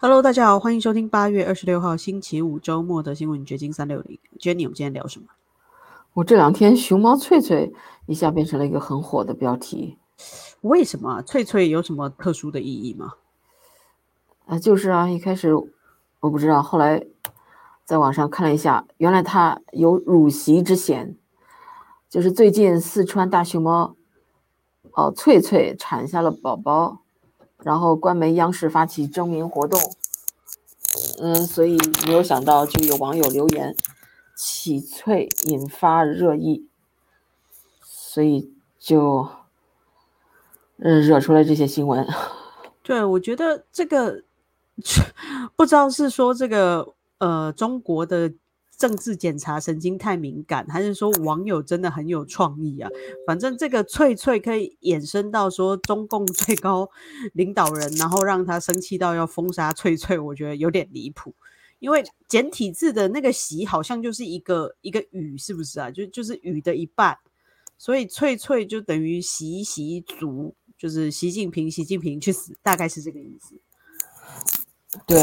Hello，大家好，欢迎收听八月二十六号星期五周末的新闻掘金三六零。Jenny，我们今天聊什么？我这两天熊猫翠翠一下变成了一个很火的标题。为什么翠翠有什么特殊的意义吗？啊，就是啊，一开始我不知道，后来在网上看了一下，原来它有乳袭之嫌，就是最近四川大熊猫哦翠翠产下了宝宝。然后官媒央视发起征名活动，嗯，所以没有想到就有网友留言起翠引发热议，所以就嗯惹出来这些新闻。对，我觉得这个 不知道是说这个呃中国的。政治检查神经太敏感，还是说网友真的很有创意啊？反正这个翠翠可以衍生到说中共最高领导人，然后让他生气到要封杀翠翠，我觉得有点离谱。因为简体字的那个“习”好像就是一个一个“语”，是不是啊？就就是“语”的一半，所以翠翠就等于“习习族”，就是习近平，习近平去死，大概是这个意思。对。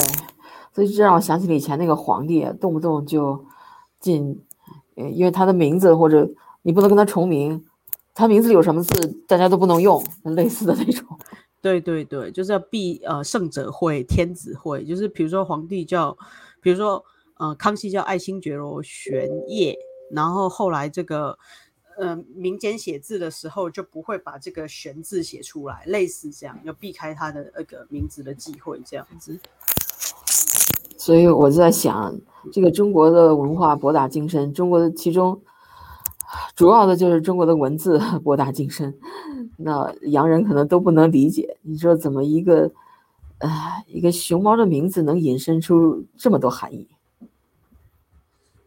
所以这让我想起了以前那个皇帝，动不动就进，因为他的名字或者你不能跟他重名，他名字里有什么字，大家都不能用，类似的那种。对对对，就是要避呃圣者讳、天子讳，就是比如说皇帝叫，比如说呃康熙叫爱新觉罗玄烨，然后后来这个呃民间写字的时候就不会把这个玄字写出来，类似这样，要避开他的那个名字的忌讳，这样子。所以我就在想，这个中国的文化博大精深，中国的其中主要的就是中国的文字 博大精深，那洋人可能都不能理解。你说怎么一个呃一个熊猫的名字能引申出这么多含义？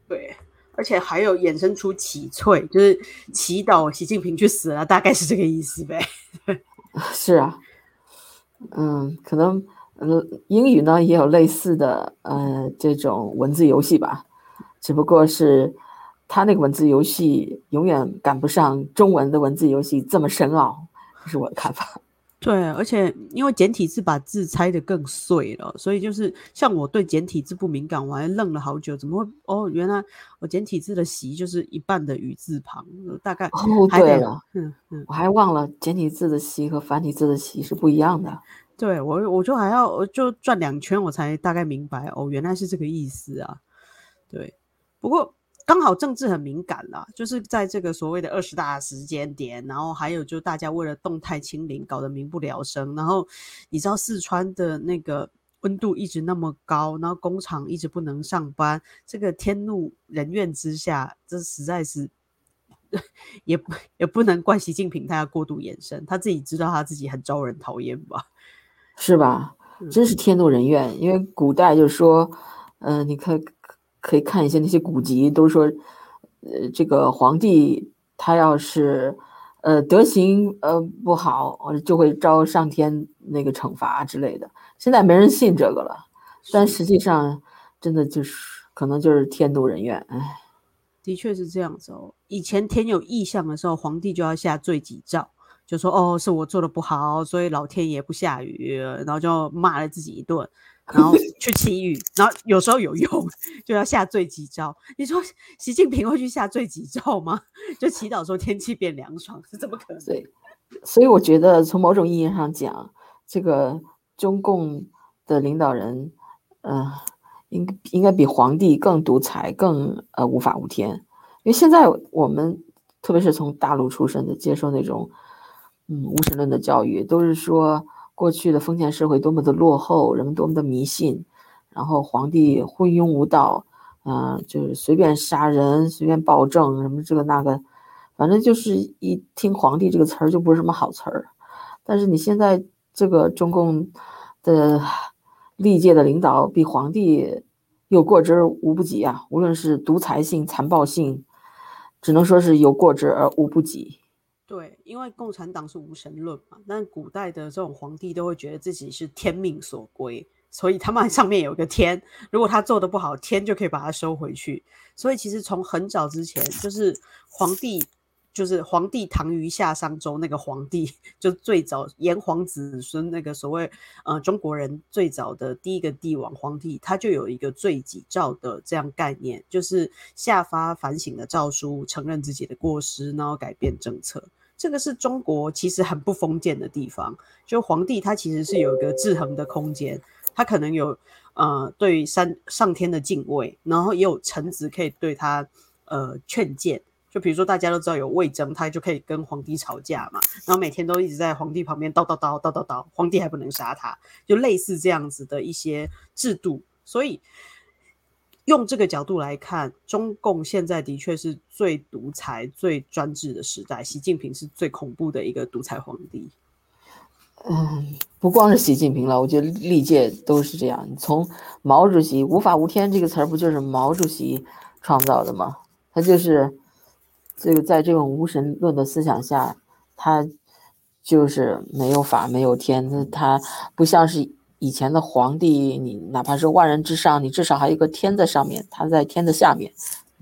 对，而且还有衍生出祈翠，就是祈祷习近平去死了，大概是这个意思呗。是啊，嗯，可能。嗯，英语呢也有类似的呃这种文字游戏吧，只不过是它那个文字游戏永远赶不上中文的文字游戏这么深奥，这是我的看法。对，而且因为简体字把字拆得更碎了，所以就是像我对简体字不敏感，我还愣了好久，怎么会？哦，原来我简体字的“习”就是一半的雨字旁，大概哦，对了，嗯嗯，我还忘了简体字的“习”和繁体字的“习”是不一样的。对我，我就还要我就转两圈，我才大概明白哦，原来是这个意思啊。对，不过刚好政治很敏感啦，就是在这个所谓的二十大时间点，然后还有就大家为了动态清零搞得民不聊生，然后你知道四川的那个温度一直那么高，然后工厂一直不能上班，这个天怒人怨之下，这实在是 也也不能怪习近平，他要过度延伸，他自己知道他自己很招人讨厌吧。是吧？真是天怒人怨。因为古代就说，嗯，你可可以看一些那些古籍，都说，呃，这个皇帝他要是，呃，德行呃不好，就会招上天那个惩罚之类的。现在没人信这个了，但实际上真的就是可能就是天怒人怨。哎，的确是这样子哦。以前天有异象的时候，皇帝就要下罪己诏。就说哦，是我做的不好，所以老天爷不下雨，然后就骂了自己一顿，然后 去祈雨，然后有时候有用，就要下罪己诏。你说习近平会去下罪己诏吗？就祈祷说天气变凉爽，是怎么可能？对，所以我觉得从某种意义上讲，这个中共的领导人，嗯，应应该比皇帝更独裁，更呃无法无天。因为现在我们特别是从大陆出身的，接受那种。嗯，无神论的教育都是说过去的封建社会多么的落后，人们多么的迷信，然后皇帝昏庸无道，嗯，就是随便杀人、随便暴政，什么这个那个，反正就是一听皇帝这个词儿就不是什么好词儿。但是你现在这个中共的历届的领导比皇帝有过之而无不及啊，无论是独裁性、残暴性，只能说是有过之而无不及。对，因为共产党是无神论嘛，但古代的这种皇帝都会觉得自己是天命所归，所以他们 上面有个天，如果他做的不好，天就可以把他收回去。所以其实从很早之前，就是皇帝就是皇帝唐虞夏商周那个皇帝，就最早炎黄子孙那个所谓呃中国人最早的第一个帝王皇帝，他就有一个罪己诏的这样概念，就是下发反省的诏书，承认自己的过失，然后改变政策。这个是中国其实很不封建的地方，就皇帝他其实是有一个制衡的空间，他可能有呃对上上天的敬畏，然后也有臣子可以对他呃劝谏。就比如说，大家都知道有魏征，他就可以跟皇帝吵架嘛，然后每天都一直在皇帝旁边叨叨叨叨叨叨，皇帝还不能杀他，就类似这样子的一些制度。所以用这个角度来看，中共现在的确是最独裁、最专制的时代，习近平是最恐怖的一个独裁皇帝。嗯，不光是习近平了，我觉得历届都是这样。从毛主席“无法无天”这个词儿，不就是毛主席创造的吗？他就是。这个在这种无神论的思想下，他就是没有法没有天，他不像是以前的皇帝，你哪怕是万人之上，你至少还有一个天在上面，他在天的下面。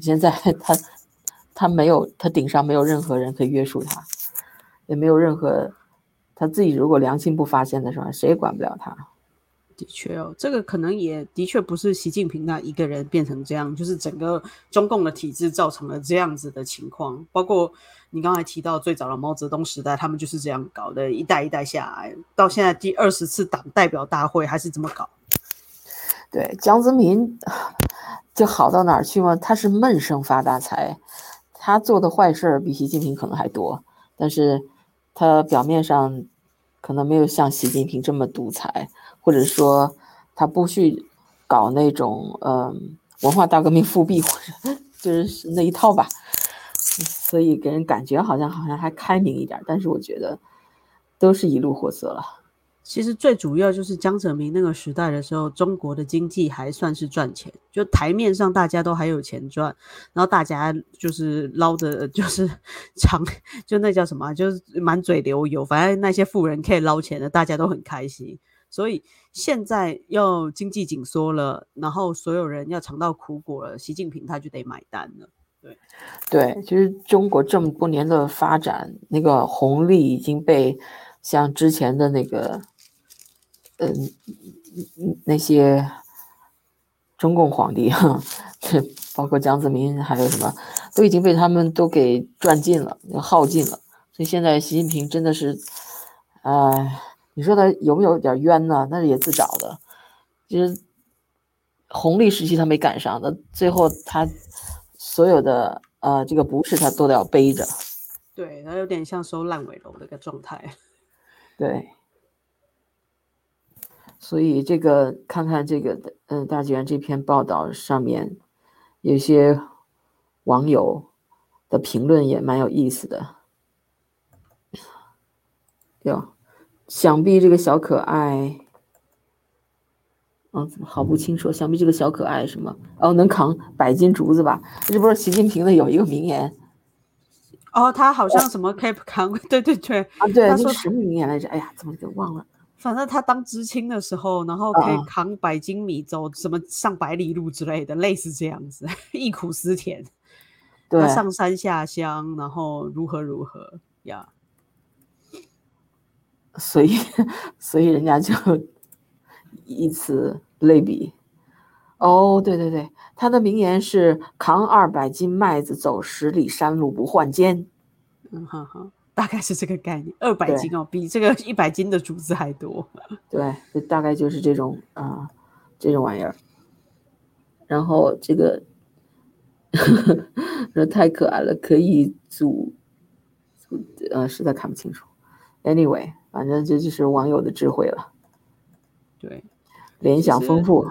现在 他他没有，他顶上没有任何人可以约束他，也没有任何他自己如果良心不发现的时候，谁也管不了他。的确哦，这个可能也的确不是习近平那一个人变成这样，就是整个中共的体制造成了这样子的情况。包括你刚才提到最早的毛泽东时代，他们就是这样搞的，一代一代下来，到现在第二十次党代表大会还是这么搞。对，江泽民就好到哪儿去吗？他是闷声发大财，他做的坏事儿比习近平可能还多，但是他表面上可能没有像习近平这么独裁。或者说，他不去搞那种嗯文化大革命复辟，或者 就是那一套吧，所以给人感觉好像好像还开明一点，但是我觉得都是一路货色了。其实最主要就是江泽民那个时代的时候，中国的经济还算是赚钱，就台面上大家都还有钱赚，然后大家就是捞的，就是长，就那叫什么，就是满嘴流油，反正那些富人可以捞钱的，大家都很开心。所以现在要经济紧缩了，然后所有人要尝到苦果了，习近平他就得买单了。对，其实中国这么多年的发展，那个红利已经被像之前的那个，嗯，那些中共皇帝哈，包括江泽民，还有什么，都已经被他们都给赚尽了，耗尽了。所以现在习近平真的是，哎。你说他有没有点冤呢？那是也自找的，就是红利时期他没赶上的，最后他所有的呃这个不是他都得要背着。对他有点像收烂尾楼的一个状态。对，所以这个看看这个嗯大纪元这篇报道上面有些网友的评论也蛮有意思的，有。想必这个小可爱，嗯，怎么好不清楚？想必这个小可爱什么？哦，能扛百斤竹子吧？这不是习近平的有一个名言？哦，他好像什么可以扛？对对对，啊，对，那什么名言来着？哎呀，怎么给忘了？反正他当知青的时候，然后可以扛百斤米走什么上百里路之类的，类似这样子，忆苦思甜。对，上山下乡，然后如何如何呀？所以，所以人家就以此类比。哦，对对对，他的名言是“扛二百斤麦子走十里山路不换肩”。嗯哈哈，大概是这个概念。二百斤哦，比这个一百斤的竹子还多。对，大概就是这种啊，这种玩意儿。然后这个，这太可爱了，可以组，呃，实在看不清楚。Anyway。反正这就是网友的智慧了，对，联想丰富。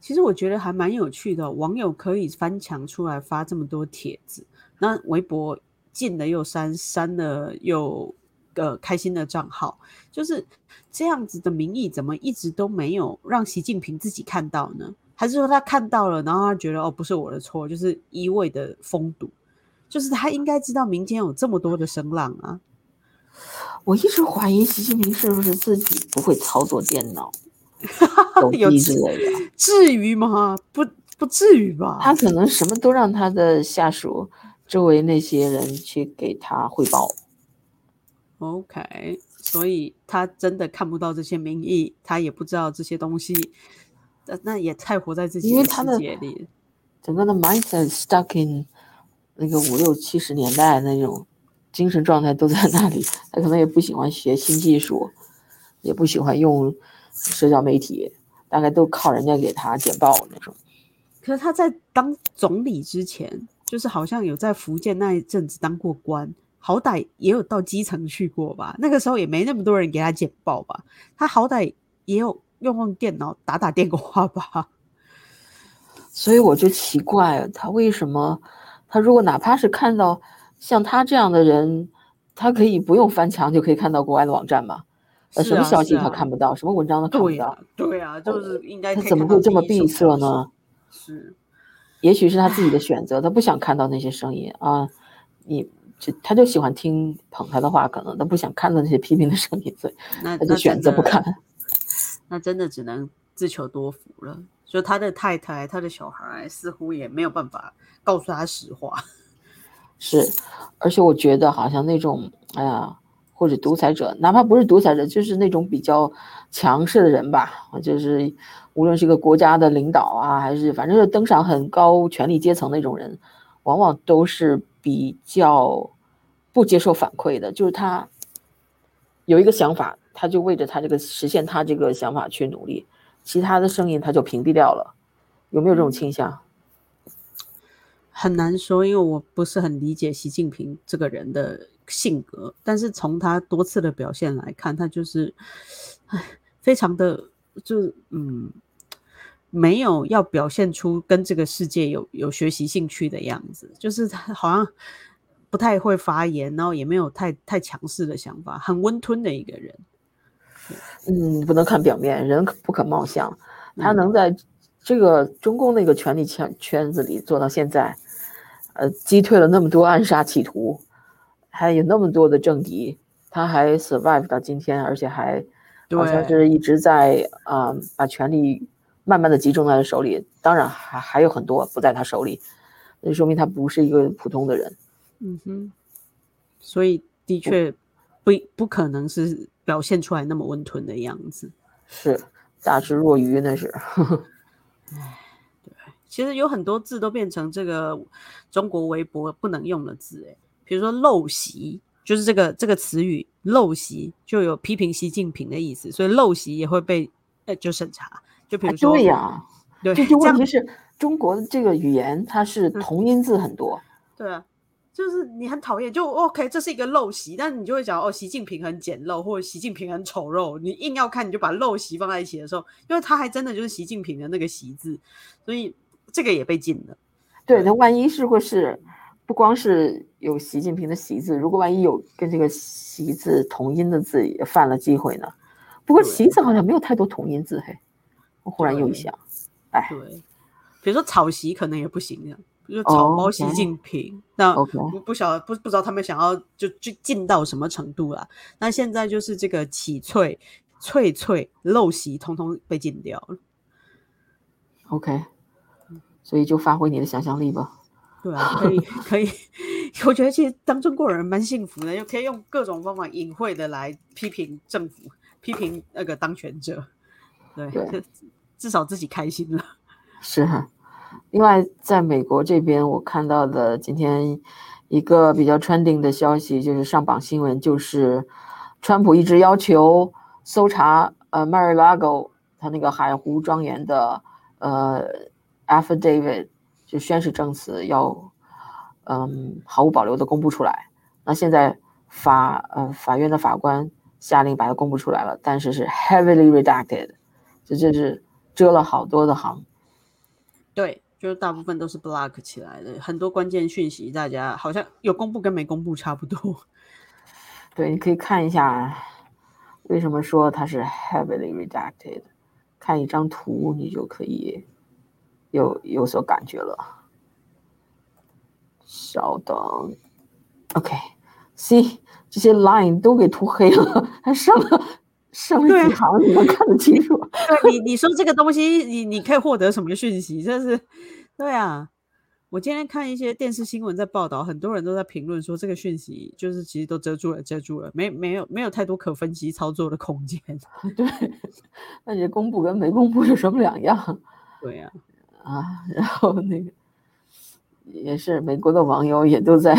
其实我觉得还蛮有趣的，网友可以翻墙出来发这么多帖子，那微博禁了又删，删了又呃开心的账号，就是这样子的民意，怎么一直都没有让习近平自己看到呢？还是说他看到了，然后他觉得哦不是我的错，就是一味的封堵，就是他应该知道民间有这么多的声浪啊。我一直怀疑习近平是不是自己不会操作电脑、手机之类的？至于吗？不，不至于吧。他可能什么都让他的下属周围那些人去给他汇报。OK，所以他真的看不到这些民意，他也不知道这些东西，那那也太活在自己的世界里了。整个的 mindset stuck in 那个五六七十年代那种精神状态都在那里，他可能也不喜欢学新技术，也不喜欢用社交媒体，大概都靠人家给他简报那种。可是他在当总理之前，就是好像有在福建那一阵子当过官，好歹也有到基层去过吧。那个时候也没那么多人给他简报吧，他好歹也有用用电脑打打电话吧。所以我就奇怪，他为什么，他如果哪怕是看到像他这样的人，他可以不用翻墙就可以看到国外的网站吗？呃，是什么消息他看不到，什么文章他看不到对啊，，对啊，就是应该他怎么会这么闭塞呢？？是，也许是他自己的选择，他不想看到那些声音啊，你就他就喜欢听捧他的话，可能他不想看到那些批评的声音，所以那 那他就选择不看。那真的只能自求多福了。就他的太太、他的小孩，似乎也没有办法告诉他实话。是，而且我觉得好像那种，哎呀，或者独裁者，哪怕不是独裁者，就是那种比较强势的人吧，就是无论是一个国家的领导啊，还是反正是登上很高权力阶层那种人，往往都是比较不接受反馈的，就是他有一个想法，他就为着他这个实现他这个想法去努力，其他的声音他就屏蔽掉了，有没有这种倾向？很难说，因为我不是很理解习近平这个人的性格，但是从他多次的表现来看，他就是，唉，非常的就嗯，没有要表现出跟这个世界有有学习兴趣的样子，就是他好像不太会发言，然后也没有太太强势的想法，很温吞的一个人。嗯，不能看表面，人不可貌相。他嗯能在这个中共那个权力圈圈子里做到现在，呃，击退了那么多暗杀企图，还有那么多的政敌，他还 survive 到今天，而且还好像对是一直在啊、呃把权力慢慢的集中在他手里。当然还还有很多不在他手里，那就说明他不是一个普通的人。嗯哼，所以的确不不可能是表现出来那么温吞的样子。是大智若愚，那是。其实有很多字都变成这个中国微博不能用的字，哎，比如说陋习，就是这个这个词语陋习就有批评习近平的意思，所以陋习也会被呃就审查。就比啊如说，对呀、对，这问题是中国的这个语言，它是嗯同音字很多。对啊，就是你很讨厌，就 OK，这是一个陋习，但你就会讲哦，习近平很简陋，或者习近平很丑陋。你硬要看，你就把陋习放在一起的时候，因为他还真的就是习近平的那个习字，所以这个也被禁了。对，对那万一是或是不光是有习近平的习字，如果万一有跟这个习字同音的字也犯了忌讳呢？不过对习字好像没有太多同音字，嘿，我忽然又一想，哎对，比如说草席可能也不行这样，比如说草包习近平，那不不晓得不不知道他们想要就就进到什么程度啦。那现在就是这个起翠、翠翠、陋习，通通被禁掉了。，OK，所以就发挥你的想象力吧。对啊，可以可以，我觉得其实当中国人蛮幸福的，又可以用各种方法隐晦的来批评政府、批评那个当权者，对，对 至少自己开心了。是哈。另外，在美国这边，我看到的今天一个比较 trending 的消息，就是上榜新闻，就是川普一直要求搜查呃 Mar-a-Lago 他那个海湖庄园的呃 affidavit，就宣誓证词要嗯毫无保留的公布出来。那现在法呃法院的法官下令把它公布出来了，但是是 heavily redacted，就这是遮了好多的行。对，就是大部分都是 block 起来的，很多关键讯息大家好像有公布跟没公布差不多。对，你可以看一下，为什么说它是 heavily redacted，看一张图你就可以有有所感觉了。稍等，OK，C、这些 line 都给涂黑了，还剩了剩了对几行你能看得清楚。对你，你说这个东西，你你可以获得什么讯息？这是对啊，我今天看一些电视新闻在报道，很多人都在评论说这个讯息就是其实都遮住了，遮住了，没没有没有太多可分析操作的空间。对，那你公布跟没公布有什么两样？对呀，啊，然后那个也是美国的网友也都在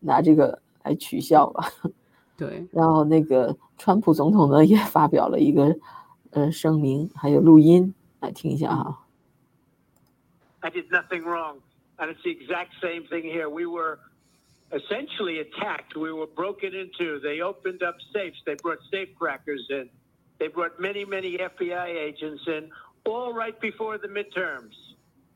拿这个来取笑吧。对，然后那个川普总统呢也发表了一个呃声明，还有录音，来听一下哈。I did nothing wrong. And it's the exact same thing here. We were essentially attacked. We were broken into. They opened up safes. They brought safe crackers in. They brought many, many FBI agents in, all right before the midterms.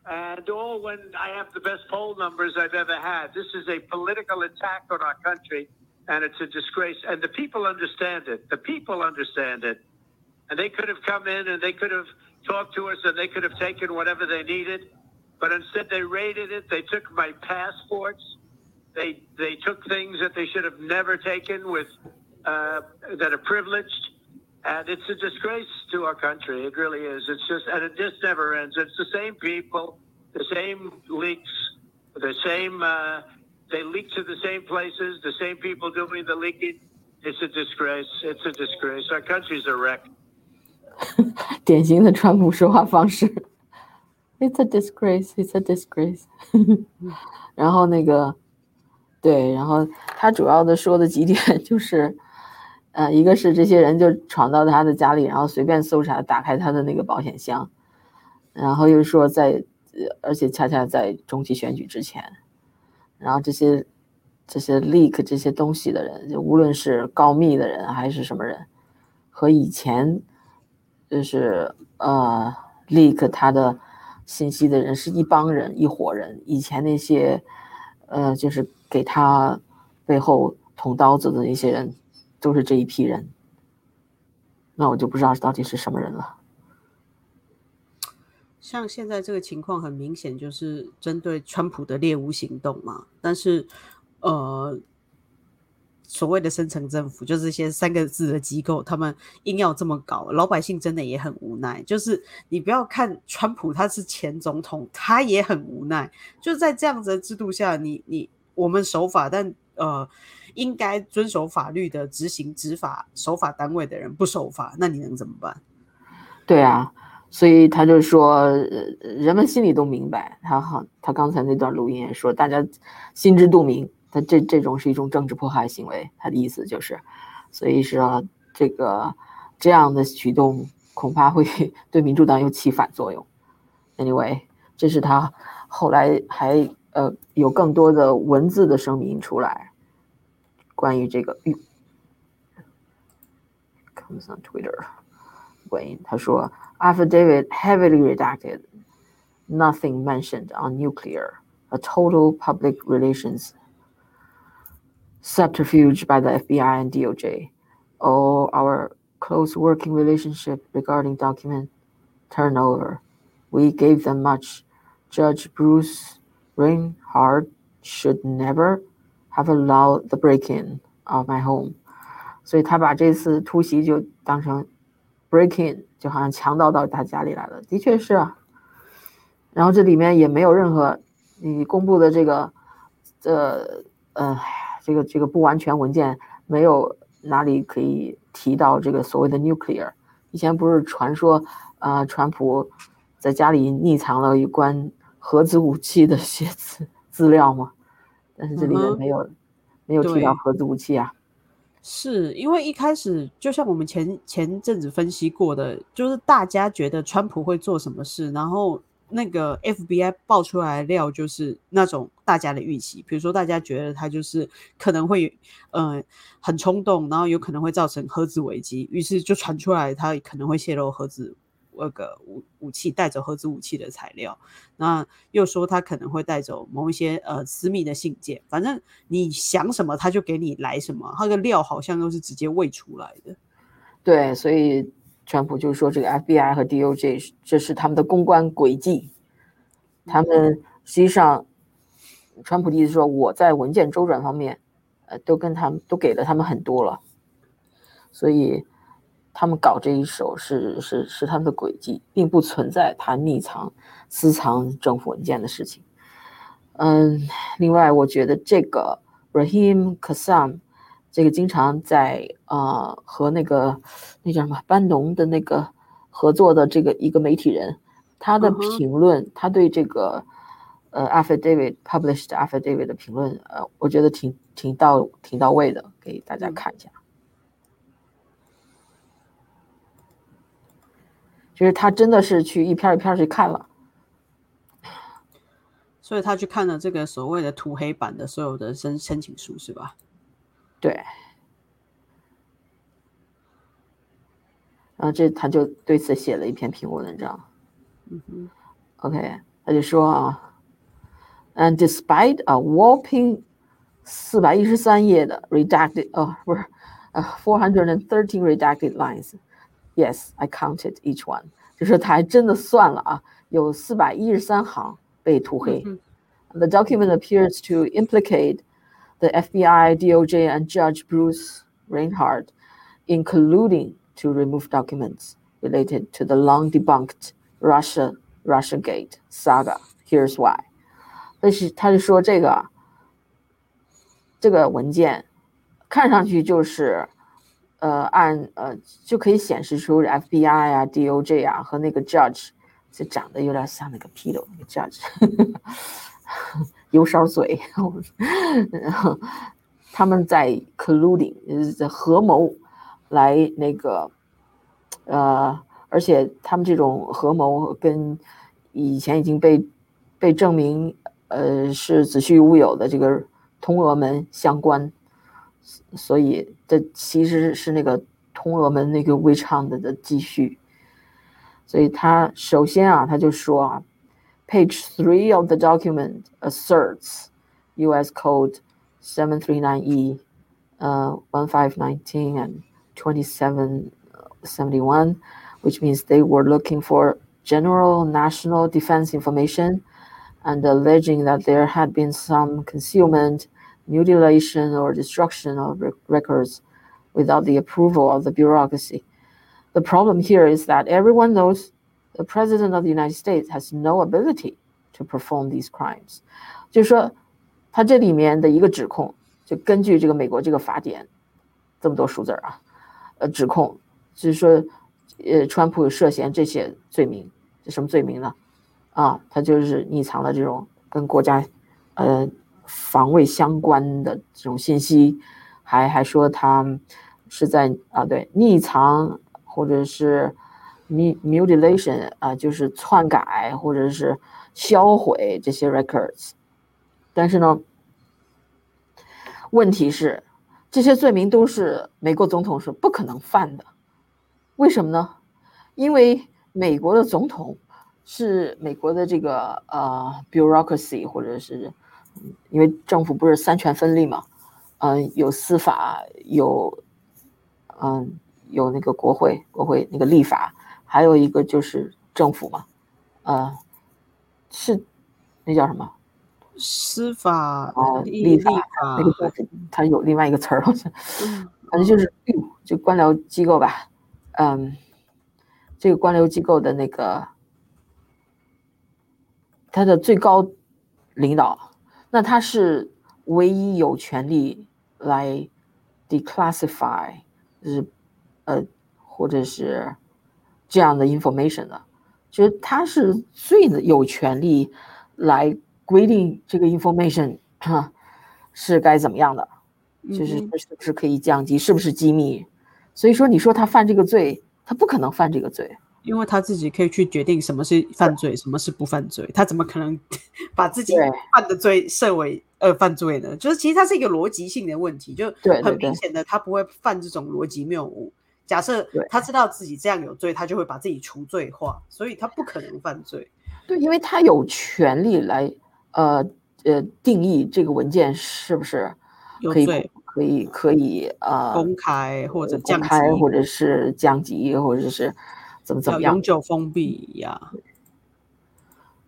And all when I have the best poll numbers I've ever had. This is a political attack on our country, and it's a disgrace. And the people understand it. The people understand it. And they could have come in and they could have talked to us and they could have taken whatever they needed but instead they raided it. They took my passports. They they took things that they should have never taken with uh, that are privileged, and it's a disgrace to our country. It really is. It's just and it just never ends. It's the same people, the same leaks, the same. Uh, they leak to the same places, the same people doing the leaking. It's a disgrace. It's a disgrace. Our country's a wreck. 典型的川普说话方式。It's a disgrace. It's a disgrace. 然后那个，对，然后他主要的说的几点就是， 呃，一个是这些人就闯到他的家里，然后随便搜查，打开他的那个保险箱，然后又说在，而且恰恰在中期选举之前，然后这些这些 leak 这些东西的人，就无论是告密的人还是什么人，和以前就是呃 leak 他的。信息的人是一帮人，一伙人。以前那些，呃，就是给他背后捅刀子的那些人，都是这一批人。那我就不知道到底是什么人了。像现在这个情况，很明显就是针对川普的猎巫行动嘛。但是，呃。所谓的深层政府，就是这些三个字的机构，他们硬要这么搞，老百姓真的也很无奈。就是你不要看川普他是前总统，他也很无奈。就在这样子的制度下，你你我们守法，但呃，应该遵守法律的执行执法守法单位的人不守法，那你能怎么办？对啊，所以他就说，呃人们心里都明白。他好，他刚才那段录音也说，大家心知肚明。他这这种是一种政治迫害行为，他的意思就是，所以说这个这样的举动恐怕会 对民主党又起反作用。Anyway，这是他后来还呃有更多的文字的声明出来，关于这个。Comes on Twitter，关于他说，affidavit heavily redacted，nothing mentioned on nuclear，a total public relations。subterfuge by the FBI and DOJ, or our close working relationship regarding document turnover. We gave them much. Judge Bruce Reinhardt should never have allowed the breaking of my home. 所以他把这次突袭就当成 breaking，就好像强盗到他家里来了。的确是啊。然后这里面也没有任何你公布的这个，呃呃。这个这个不完全文件没有哪里可以提到这个所谓的 nuclear。以前不是传说，呃，川普在家里匿藏了有关核子武器的 些资资料吗？但是这里面没有没有提到核子武器啊。是因为一开始就像我们前前阵子分析过的，就是大家觉得川普会做什么事，然后。那个 FBI 爆出来的料就是那种大家的预期，比如说大家觉得他就是可能会，呃，很冲动，然后有可能会造成核子危机，于是就传出来他可能会泄露核子那个武武器，带走核子武器的材料。那又说他可能会带走某一些呃私密的信件，反正你想什么他就给你来什么，他的料好像都是直接喂出来的。对，所以。川普就说：“这个 FBI 和 DOJ 这是他们的公关诡计。他们实际上，川普的意思说，我在文件周转方面，呃，都跟他们都给了他们很多了。所以他们搞这一手是是是他们的诡计，并不存在他匿藏、私藏政府文件的事情。嗯，另外我觉得这个 Rahim Kassam 这个经常在啊和那个那叫什么班农的那个合作的这个一个媒体人，他的评论，他对这个呃 affidavit published affidavit 的评论，呃，我觉得挺挺到挺到位的，给大家看一下。就是他真的是去一篇一篇去看了，所以他去看了这个所谓的涂黑版的所有的申申请书，是吧？对。然后这他就对此写了一篇评论文章。嗯哼。OK，他就说啊，And despite a whopping 四百一十三页的 redacted，哦，不是，呃，four hundred and thirteen redacted lines。Yes, I counted each one。就是他还真的算了啊，有四百一十三行被涂黑。The document appears to implicate the FBI, DOJ, and Judge Bruce Reinhardt in colluding to remove documents related to the long debunked Russia Russia Gate saga. Here's why. 但是他就说这个这个文件看上去就是 呃，按呃就可以显示出 FBI 啊、DOJ 啊和那个 Judge，就长得有点像那个 p e t o 那个 Judge，油烧嘴，他们在 colluding，在合谋来那个呃，而且他们这种合谋跟以前已经被被证明呃是子虚乌有的这个通俄门相关。所以这其实是那个通俄门那个微唱的的继续。所以他首先啊，他就说啊，Page three of the document asserts U.S. Code seven three nine E, uh, one five nineteen and twenty seven seventy one, which means they were looking for general national defense information and alleging that there had been some concealment mutilation or destruction of records without the approval of the bureaucracy. The problem here is that everyone knows the President of the United States has no ability to perform these crimes。就是说，他这里面的一个指控，就根据这个美国这个法典，这么多数字啊，呃，指控就是说，呃，川普涉嫌这些罪名，这什么罪名呢？啊，他就是匿藏了这种跟国家，呃， 防卫相关的这种信息，还还说他是在啊，对匿藏或者是 mutilation 啊，就是篡改或者是销毁这些 records。但是呢，问题是这些罪名都是美国总统是不可能犯的。为什么呢？因为美国的总统是美国的这个呃 bureaucracy 或者是。因为政府不是三权分立嘛，嗯，有司法，有，嗯，有那个国会，国会那个立法，还有一个就是政府嘛，呃，是那叫什么？司法哦，立法那个它有另外一个词儿好像，反正就是就官僚机构吧，嗯，这个官僚机构的那个，它的最高领导。那他是唯一有权利来 declassify，就是呃，或者是这样的 information 的，就是他是最有权利来规定这个 information 是该怎么样的，就是是不是可以降级，是不是机密。所以说，你说他犯这个罪，他不可能犯这个罪。因为他自己可以去决定什么是犯罪，什么是不犯罪，他怎么可能 把自己犯的罪设为呃犯罪呢？就是其实它是一个逻辑性的问题，就很明显的他不会犯这种逻辑谬误。假设他知道自己这样有罪，他就会把自己除罪化，所以他不可能犯罪。对，因为他有权利来呃呃定义这个文件是不是可以可以可以呃公开或者降开或者是降级或者是。怎么怎么样？永久封闭呀！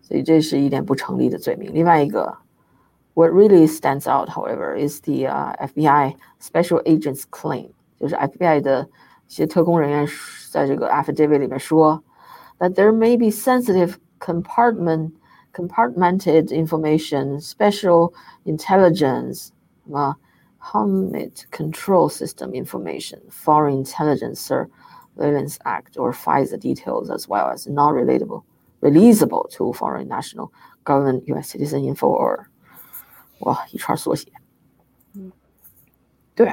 所以这是一点不成立的罪名。另外一个，What really stands out, however, is the FBI special agents claim，就是 FBI 的一些特工人员在这个 affidavit 里面说，that there may be sensitive compartment compartmented information, special intelligence, uh, Hamid control system information, foreign intelligence surveillance act or FISA details, as well as not relatable, releasable to foreign national government, U.S. citizen info or 哇一串缩写。嗯，对。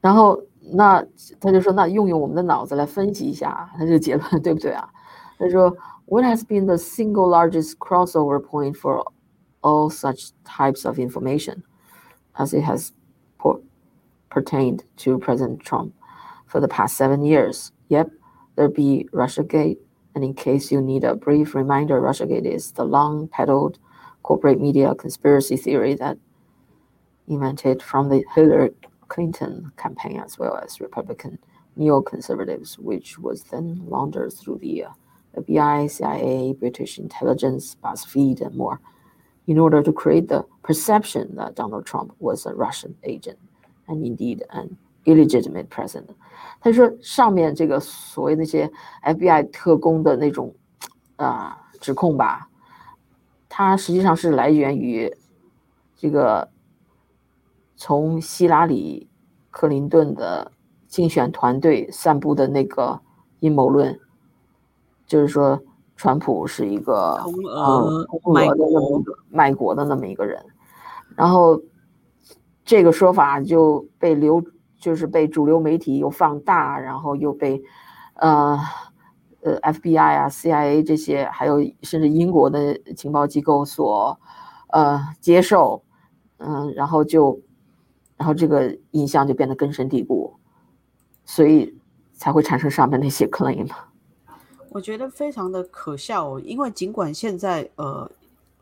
然后那他就说，那用用我们的脑子来分析一下他这个结论对不对啊？他说，What has been the single largest crossover point for all such types of information, as it has pertained to President Trump For the past seven years? Yep, there be RussiaGate. And in case you need a brief reminder, RussiaGate is the long peddled corporate media conspiracy theory that invented from the Hillary Clinton campaign as well as Republican neoconservatives, which was then laundered through the uh, FBI, CIA, British intelligence, BuzzFeed, and more, in order to create the perception that Donald Trump was a Russian agent and indeed an illegitimate president. 他说，上面这个所谓那些 FBI 特工的那种啊、呃、指控吧，它实际上是来源于这个从希拉里·克林顿的竞选团队散布的那个阴谋论，就是说川普是一个通呃卖通俄的那么一个卖国的那么一个人，然后这个说法就被流，就是被主流媒体又放大，然后又被呃呃 FBI 啊、CIA 这些，还有甚至英国的情报机构所呃接受，嗯、然后就然后这个印象就变得根深蒂固，所以才会产生上面那些 claim。我觉得非常的可笑，因为尽管现在呃，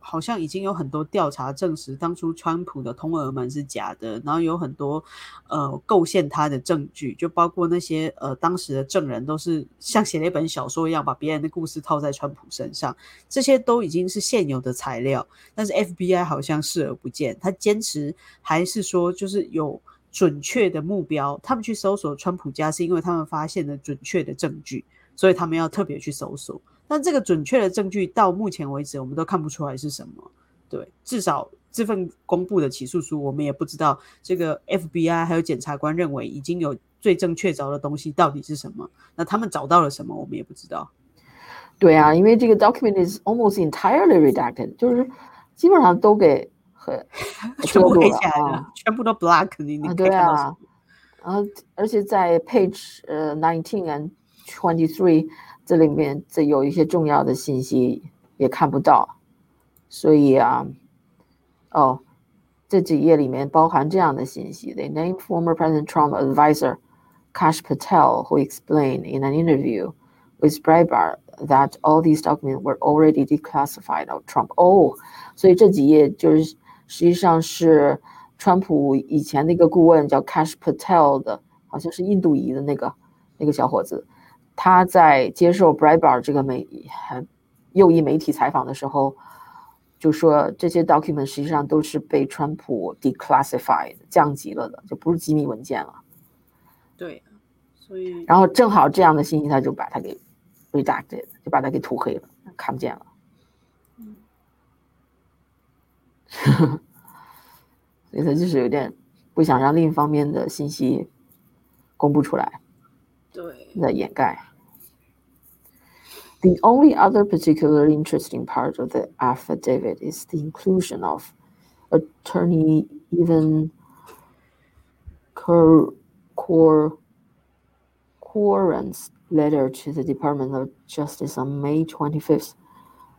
好像已经有很多调查证实当初川普的通俄门是假的，然后有很多呃构陷他的证据，就包括那些呃当时的证人都是像写了一本小说一样，把别人的故事套在川普身上，这些都已经是现有的材料，但是 FBI 好像视而不见，他坚持还是说就是有。准确的目标，他们去搜索川普家是因为他们发现了准确的证据，所以他们要特别去搜索。但这个准确的证据到目前为止，我们都看不出来是什么。对，至少这份公布的起诉书，我们也不知道这个 FBI 还有检察官认为已经有罪证确凿的东西到底是什么。那他们找到了什么，我们也不知道。对啊，因为这个 document is almost entirely redacted，就是基本上都给很 全部黑遮住了起来了，啊。全部都 black，你你啊，可以对啊看到什么？，然后而且在 page 呃 nineteen and twenty three 这里面，这有一些重要的信息也看不到，所以啊，哦，这几页里面包含这样的信息：They named former President Trump advisor Kash Patel, who explained in an interview with Breitbart that all these documents were already declassified of Trump. 哦，所以这几页就是实际上是川普以前的一个顾问叫 Kash Patel 的，好像是印度裔的那个那个小伙子， 他在接受 Breitbart 这个媒呃右翼媒体采访的时候，就说这些 document 实际上都是被川普 declassified 降级了的，就不是机密文件了。对，所以然后正好这样的信息，他就把它给 redacted，就把它给涂黑了，看不见了。嗯 所以他就是有点不想让另一方面的信息公布出来，对，在掩盖。The only other particularly interesting part of the affidavit is the inclusion of attorney Evan Cor Cor Coran's letter to the Department of Justice on May 25th,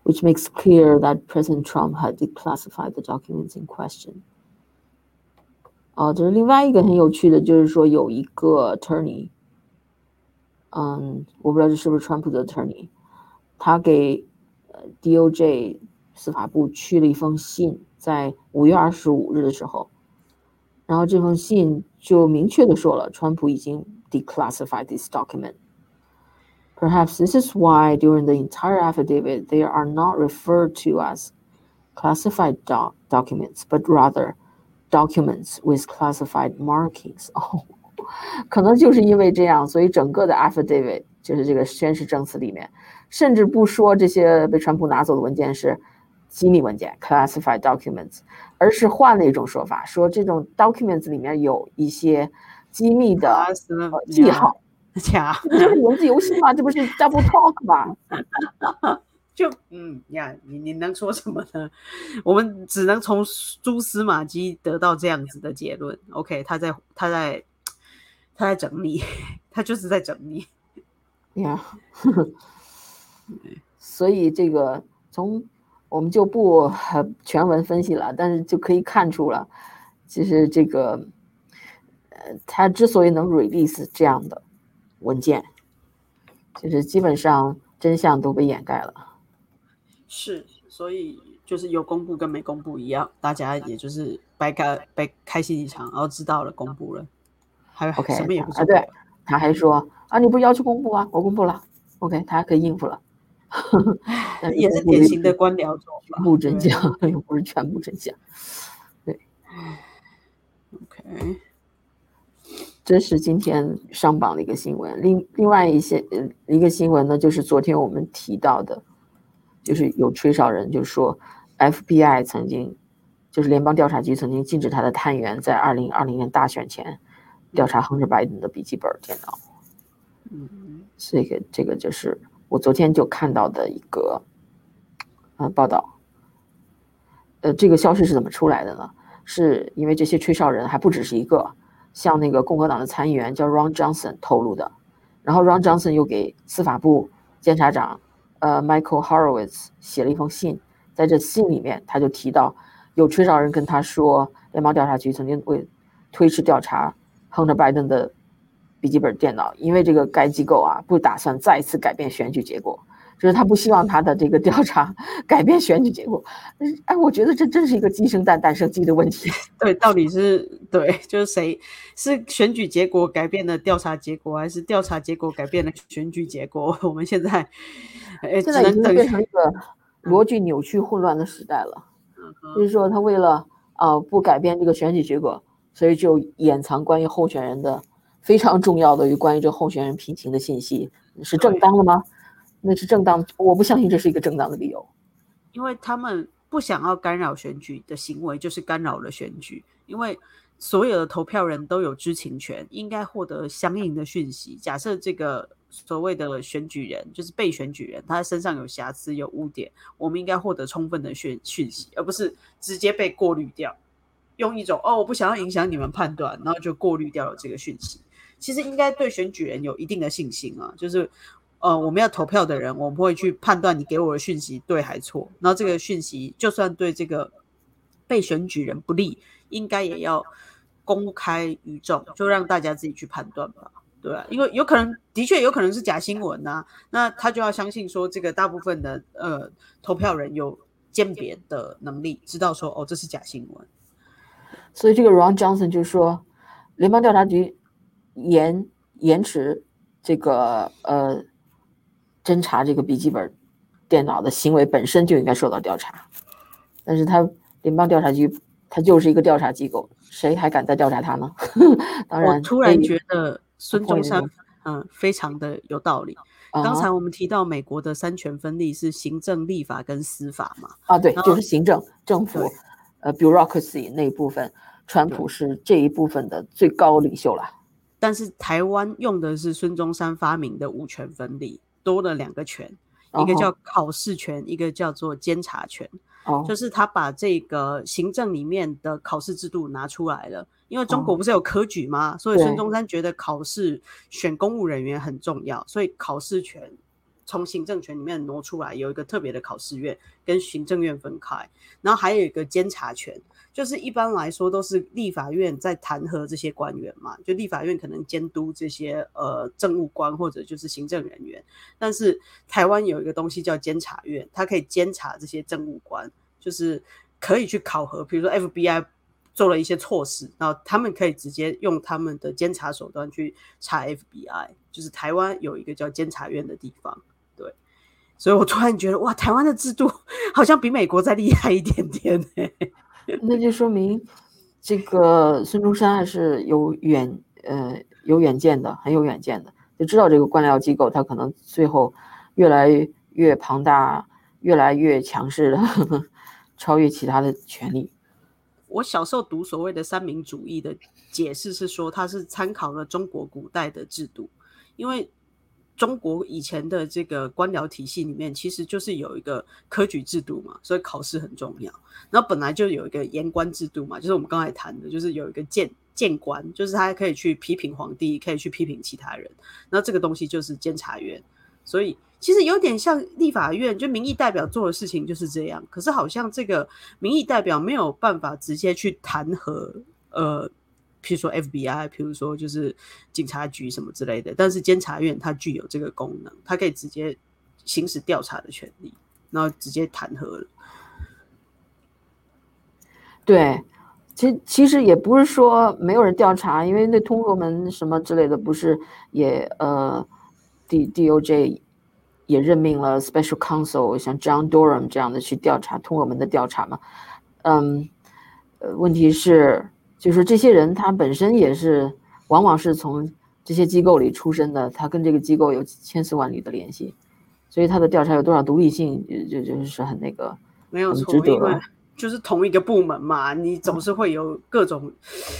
which makes clear that President Trump had declassified the documents in question. 哦，这是另外一个很有趣的，就是说有一个 attorney， 嗯，我不知道这是不是川普的 attorney，他给呃 DOJ 司法部去了一封信，在五月二十五日的时候，然后这封信就明确的说了，川普已经 declassified this document. Perhaps this is why during the entire affidavit they are not referred to as classified doc documents, but rather documents with classified markings. 哦， 可能就是因为这样，所以整个的 affidavit 就是这个宣誓证词里面，甚至不说这些被川普拿走的文件是机密文件 （classified documents），而是换了一种说法，说这种 documents 里面有一些机密的呃记号。假，这不是文字游戏吗？这不是 double talk 吗？就嗯呀，你你能说什么呢？我们只能从蛛丝马迹得到这样子的结论。OK，他在他在他在整理，他就是在整理。呀，所以这个从我们就不全文分析了，但是就可以看出了，其实这个呃，他之所以能 release 这样的文件，就是基本上真相都被掩盖了。是，所以就是有公布跟没公布一样，大家也就是白开白开心一场，然后知道了公布了，还 OK 什么也不啊？对，他还说啊，你不要求公布啊，我公布了，OK，他还可以应付了，也是典型的官僚做法，全部真相又不是全部真相，对，OK，这是今天上榜的一个新闻。另另外一些呃一个新闻呢，就是昨天我们提到的。就是有吹哨人就说，FBI 曾经，就是联邦调查局曾经禁止他的探员在二零二零年大选前调查亨特·拜登的笔记本电脑。嗯，这个这个就是我昨天就看到的一个呃报道。呃，这个消息是怎么出来的呢？是因为这些吹哨人还不只是一个，像那个共和党的参议员叫 Ron Johnson 透露的，然后 Ron Johnson 又给司法部监察长。呃，Michael Horowitz 写了一封信，在这信里面，他就提到有吹哨人跟他说，联邦调查局曾经为推迟调查 Hunter Biden 的笔记本电脑，因为这个该机构啊不打算再次改变选举结果，就是他不希望他的这个调查 改变选举结果。哎，我觉得这真是一个鸡生蛋，蛋生鸡的问题。对，到底是对，就是谁是选举结果改变了调查结果，还是调查结果改变了选举结果？我们现在。现在已经变成一个逻辑扭曲、混乱的时代了。就是说，他为了啊不改变这个选举结果，所以就掩藏关于候选人的非常重要的与关于这候选人品行的信息，是正当的吗？那是正当，我不相信这是一个正当的理由。因为他们不想要干扰选举的行为，就是干扰了选举。因为所有的投票人都有知情权，应该获得相应的讯息。假设这个。所谓的选举人就是被选举人，他身上有瑕疵、有污点，我们应该获得充分的讯讯息，而不是直接被过滤掉，用一种哦，我不想要影响你们判断，然后就过滤掉了这个讯息。其实应该对选举人有一定的信心啊，就是呃，我们要投票的人，我们会去判断你给我的讯息对还错，然后这个讯息就算对这个被选举人不利，应该也要公开于众，就让大家自己去判断吧。对啊，因为有可能的确有可能是假新闻呐，那他就要相信说这个大部分的呃投票人有鉴别的能力，知道说哦这是假新闻。所以这个 Ron Johnson 就说，联邦调查局延延迟这个呃侦查这个笔记本电脑的行为本身就应该受到调查，但是他联邦调查局他就是一个调查机构，谁还敢再调查他呢？当然，我突然觉得。孙中山，嗯，非常的有道理。刚才我们提到美国的三权分立是行政、立法跟司法嘛？啊，对，就是行政政府，呃，bureaucracy 那一部分，川普是这一部分的最高领袖了。但是台湾用的是孙中山发明的五权分立，多了两个权，一个叫考试权，一个叫做监察权。哦，就是他把这个行政里面的考试制度拿出来了。因为中国不是有科举吗？所以孙中山觉得考试选公务人员很重要，所以考试权从行政权里面挪出来，有一个特别的考试院跟行政院分开，然后还有一个监察权，就是一般来说都是立法院在弹劾这些官员嘛，就立法院可能监督这些呃政务官或者就是行政人员，但是台湾有一个东西叫监察院，它可以监察这些政务官，就是可以去考核，比如说 FBI。做了一些措施，然后他们可以直接用他们的监察手段去查 FBI，就是台湾有一个叫监察院的地方，所以我突然觉得哇，台湾的制度好像比美国再厉害一点点 那就说明这个孙中山还是有远呃有远见的，很有远见的，就知道这个官僚机构它可能最后越来越庞大，越来越强势的。超越其他的权利。我小时候读所谓的三民主义的解释是说，它是参考了中国古代的制度，因为中国以前的这个官僚体系里面，其实就是有一个科举制度嘛，所以考试很重要。然后本来就有一个言官制度嘛，就是我们刚才谈的，就是有一个谏谏官，就是他可以去批评皇帝，可以去批评其他人。那这个东西就是监察院，所以。其实有点像立法院，就民意代表做的事情就是这样。可是好像这个民意代表没有办法直接去弹劾，呃，譬如说 FBI，譬如说就是警察局什么之类的。但是监察院它具有这个功能，它可以直接行使调查的权利，然后直接弹劾了。对，其其实也不是说没有人调查，因为那通俄门什么之类的，不是也呃，D D O J。也任命了 special counsel，像 John Durham 这样的去调查通俄门的调查嘛？嗯，呃，问题是，就是这些人他本身也是，往往是从这些机构里出身的，他跟这个机构有千丝万缕的联系，所以他的调查有多少独立性，就就就是很那个，没有错，因为就是同一个部门嘛，你总是会有各种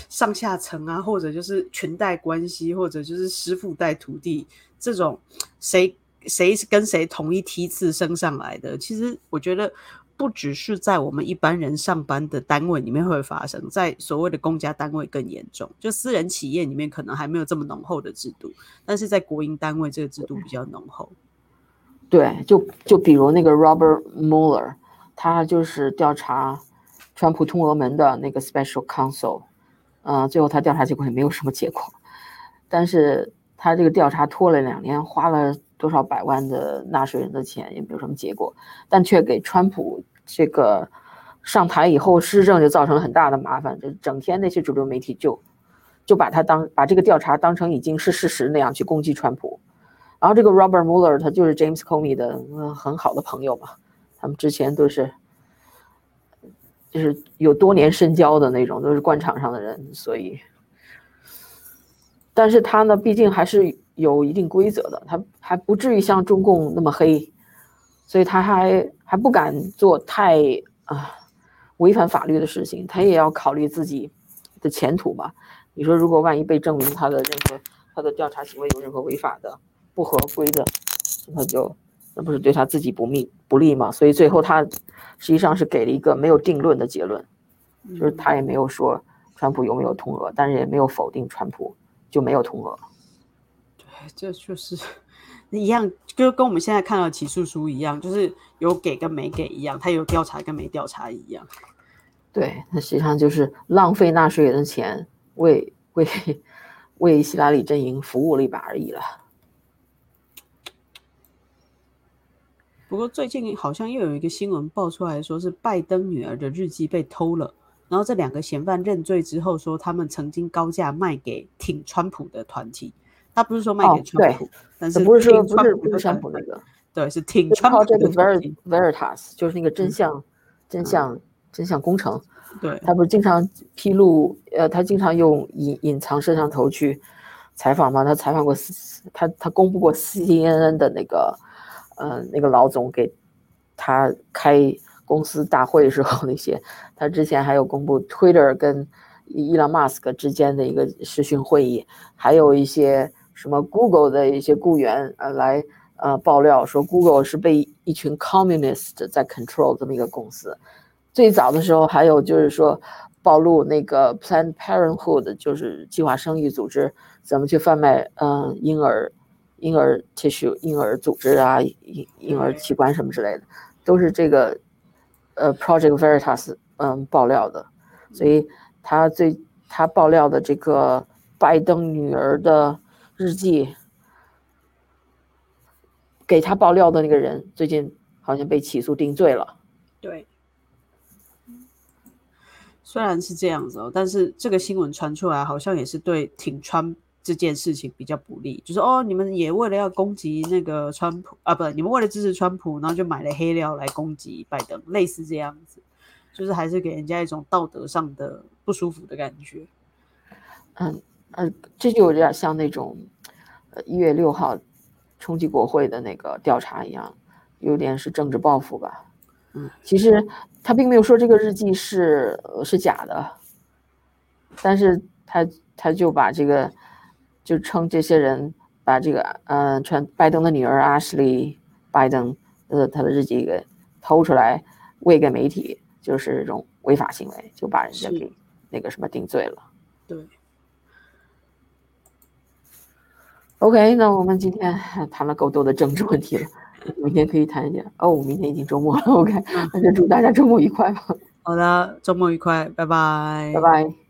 上下层啊，或者就是裙带关系，或者就是师傅带徒弟这种谁。谁是跟谁同一梯次升上来的？其实我觉得不只是在我们一般人上班的单位里面会发生，在所谓的公家单位更严重。就私人企业里面可能还没有这么浓厚的制度，但是在国营单位这个制度比较浓厚。对，就就比如那个 Robert Mueller，他就是调查川普通俄门的那个 Special Counsel，嗯，最后他调查结果也没有什么结果，但是他这个调查拖了两年，花了。多少百万的纳税人的钱也没有什么结果，但却给川普这个上台以后施政就造成了很大的麻烦。就整天那些主流媒体就就把他当把这个调查当成已经是事实那样去攻击川普。然后这个 Robert Mueller 他就是 James Comey 的很好的朋友嘛，他们之前都是就是有多年深交的那种，都是官场上的人，所以，但是他呢，毕竟还是。有一定规则的，他还不至于像中共那么黑，所以他还还不敢做太啊违反法律的事情，他也要考虑自己的前途嘛。你说，如果万一被证明他的任何他的调查行为有任何违法的、不合规的，那就那不是对他自己不利不利嘛？所以最后他实际上是给了一个没有定论的结论，就是他也没有说川普有没有通俄，但是也没有否定川普就没有通俄。这就是 一样，就跟我们现在看到起诉书一样，就是有给跟没给一样，他有调查跟没调查一样。对，那实际上就是浪费纳税人的钱，为为为希拉里阵营服务了一把而已了。不过最近好像又有一个新闻爆出来说是拜登女儿的日记被偷了，然后这两个嫌犯认罪之后说他们曾经高价卖给挺川普的团体。他不是说卖给川普，但是不是说不是不是川普那个，对，是挺川普这个 Veritas，就是那个真相真相真相工程。对，他不是经常披露，呃，他经常用隐隐藏摄像头去采访吗？他采访过，他他公布过 CNN 的那个，呃，那个老总给他开公司大会时候那些，他之前还有公布 Twitter 跟伊朗马斯克之间的一个视讯会议，还有一些。什么 Google 的一些雇员呃来呃爆料说 Google 是被一群 communist 在 control 这么一个公司。最早的时候还有就是说暴露那个 Planned Parenthood 就是计划生育组织怎么去贩卖嗯婴儿婴儿 tissue 婴儿组织啊婴婴儿器官什么之类的，都是这个呃 Project Veritas 嗯爆料的。所以他最他爆料的这个拜登女儿的。日记给他爆料的那个人，最近好像被起诉定罪了。对，虽然是这样子哦，但是这个新闻传出来，好像也是对挺川这件事情比较不利。就是哦，你们也为了要攻击那个川普啊，不，你们为了支持川普，然后就买了黑料来攻击拜登，类似这样子，就是还是给人家一种道德上的不舒服的感觉。嗯。嗯，这就有点像那种，呃，一月六号冲击国会的那个调查一样，有点是政治报复吧。嗯，其实他并没有说这个日记是呃是假的，但是他他就把这个就称这些人把这个嗯、呃传拜登的女儿阿什利拜登呃他的日记给偷出来喂给媒体，就是这种违法行为，就把人家是给那个什么定罪了。对，OK，那我们今天谈了够多的政治问题了，明天可以谈一点。哦，明天已经周末了，OK，那就祝大家周末愉快吧，好的，周末愉快，拜拜，拜拜。